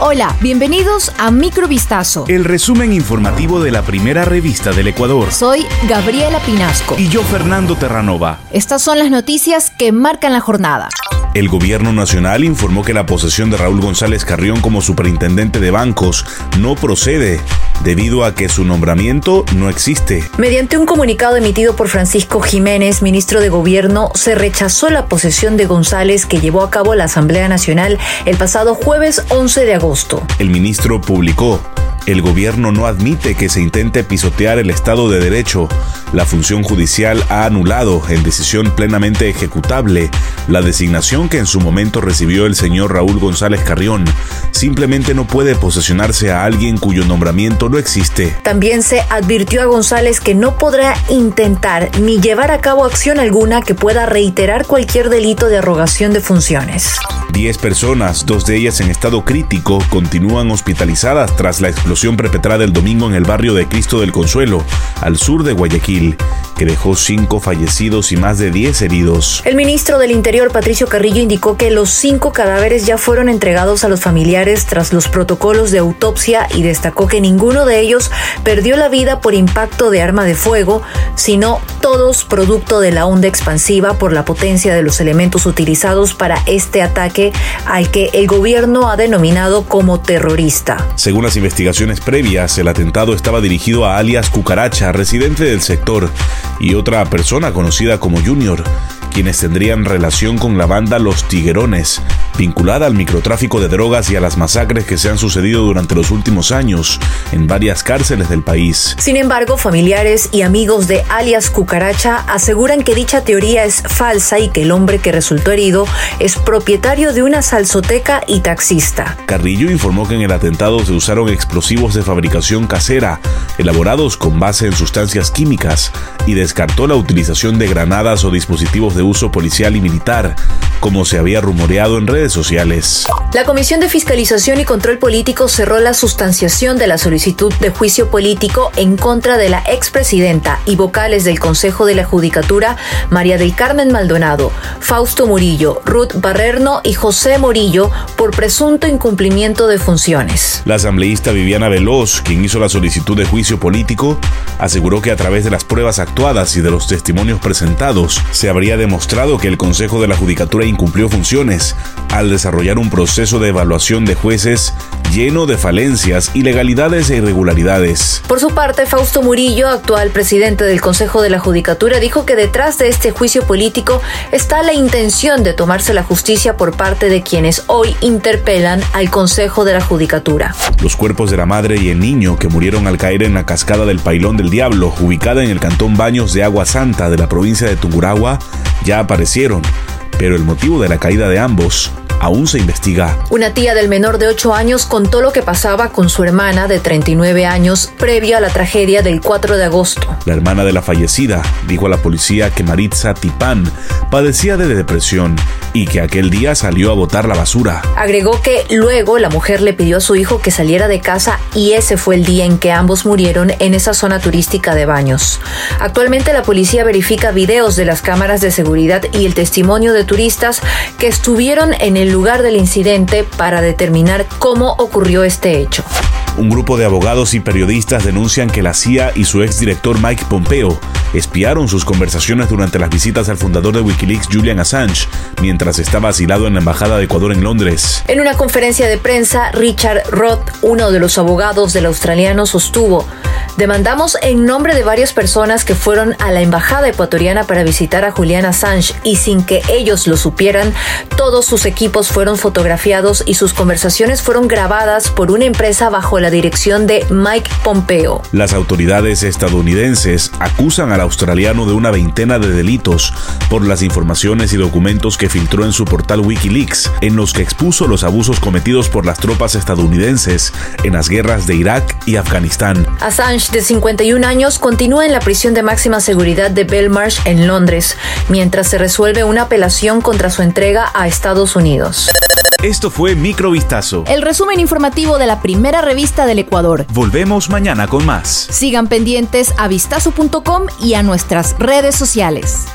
Hola, bienvenidos a Microvistazo. El resumen informativo de la primera revista del Ecuador. Soy Gabriela Pinasco. Y yo, Fernando Terranova. Estas son las noticias que marcan la jornada. El gobierno nacional informó que la posesión de Raúl González Carrión como superintendente de bancos no procede debido a que su nombramiento no existe. Mediante un comunicado emitido por Francisco Jiménez, ministro de Gobierno, se rechazó la posesión de González que llevó a cabo la Asamblea Nacional el pasado jueves 11 de agosto. El ministro publicó el gobierno no admite que se intente pisotear el Estado de Derecho. La función judicial ha anulado, en decisión plenamente ejecutable, la designación que en su momento recibió el señor Raúl González Carrión. Simplemente no puede posesionarse a alguien cuyo nombramiento no existe. También se advirtió a González que no podrá intentar ni llevar a cabo acción alguna que pueda reiterar cualquier delito de arrogación de funciones. Diez personas, dos de ellas en estado crítico, continúan hospitalizadas tras la explosión perpetrada el domingo en el barrio de Cristo del Consuelo, al sur de Guayaquil, que dejó cinco fallecidos y más de diez heridos. El ministro del Interior, Patricio Carrillo, indicó que los cinco cadáveres ya fueron entregados a los familiares tras los protocolos de autopsia y destacó que ninguno de ellos perdió la vida por impacto de arma de fuego, sino todos producto de la onda expansiva por la potencia de los elementos utilizados para este ataque al que el gobierno ha denominado como terrorista. Según las investigaciones previas, el atentado estaba dirigido a alias Cucaracha, residente del sector, y otra persona conocida como Junior, quienes tendrían relación con la banda Los Tiguerones, vinculada al microtráfico de drogas y a las masacres que se han sucedido durante los últimos años en varias cárceles del país. Sin embargo, familiares y amigos de alias Cucaracha aseguran que dicha teoría es falsa y que el hombre que resultó herido es propietario de una salsoteca y taxista. Carrillo informó que en el atentado se usaron explosivos de fabricación casera, elaborados con base en sustancias químicas, y descartó la utilización de granadas o dispositivos de uso policial y militar, como se había rumoreado en redes sociales. La Comisión de Fiscalización y Control Político cerró la sustanciación de la solicitud de juicio político en contra de la expresidenta y vocales del Consejo de la Judicatura, María del Carmen Maldonado, Fausto Murillo, Ruth Barrerno y José Morillo, por presunto incumplimiento de funciones. La asambleísta Viviana Veloz, quien hizo la solicitud de juicio político, aseguró que a través de las pruebas actuadas y de los testimonios presentados, se habría demostrado que el Consejo de la Judicatura incumplió funciones al desarrollar un proceso de evaluación de jueces lleno de falencias, ilegalidades e irregularidades. Por su parte, Fausto Murillo, actual presidente del Consejo de la Judicatura, dijo que detrás de este juicio político está la intención de tomarse la justicia por parte de quienes hoy interpelan al Consejo de la Judicatura. Los cuerpos de la madre y el niño que murieron al caer en la cascada del Pailón del Diablo, ubicada en el cantón Baños de Agua Santa de la provincia de Tungurahua, ya aparecieron, pero el motivo de la caída de ambos aún se investiga. Una tía del menor de 8 años contó lo que pasaba con su hermana de 39 años previo a la tragedia del 4 de agosto. La hermana de la fallecida dijo a la policía que Maritza Tipán padecía de depresión y que aquel día salió a botar la basura. Agregó que luego la mujer le pidió a su hijo que saliera de casa y ese fue el día en que ambos murieron en esa zona turística de baños. Actualmente la policía verifica videos de las cámaras de seguridad y el testimonio de turistas que estuvieron en el lugar del incidente para determinar cómo ocurrió este hecho. Un grupo de abogados y periodistas denuncian que la CIA y su exdirector Mike Pompeo espiaron sus conversaciones durante las visitas al fundador de Wikileaks Julian Assange mientras estaba asilado en la Embajada de Ecuador en Londres. En una conferencia de prensa, Richard Roth, uno de los abogados del australiano, sostuvo Demandamos en nombre de varias personas que fueron a la embajada ecuatoriana para visitar a Julian Assange y sin que ellos lo supieran, todos sus equipos fueron fotografiados y sus conversaciones fueron grabadas por una empresa bajo la dirección de Mike Pompeo. Las autoridades estadounidenses acusan al australiano de una veintena de delitos por las informaciones y documentos que filtró en su portal Wikileaks, en los que expuso los abusos cometidos por las tropas estadounidenses en las guerras de Irak y Afganistán. Assange de 51 años, continúa en la prisión de máxima seguridad de Belmarsh en Londres, mientras se resuelve una apelación contra su entrega a Estados Unidos. Esto fue Microvistazo. El resumen informativo de la primera revista del Ecuador. Volvemos mañana con más. Sigan pendientes a vistazo.com y a nuestras redes sociales.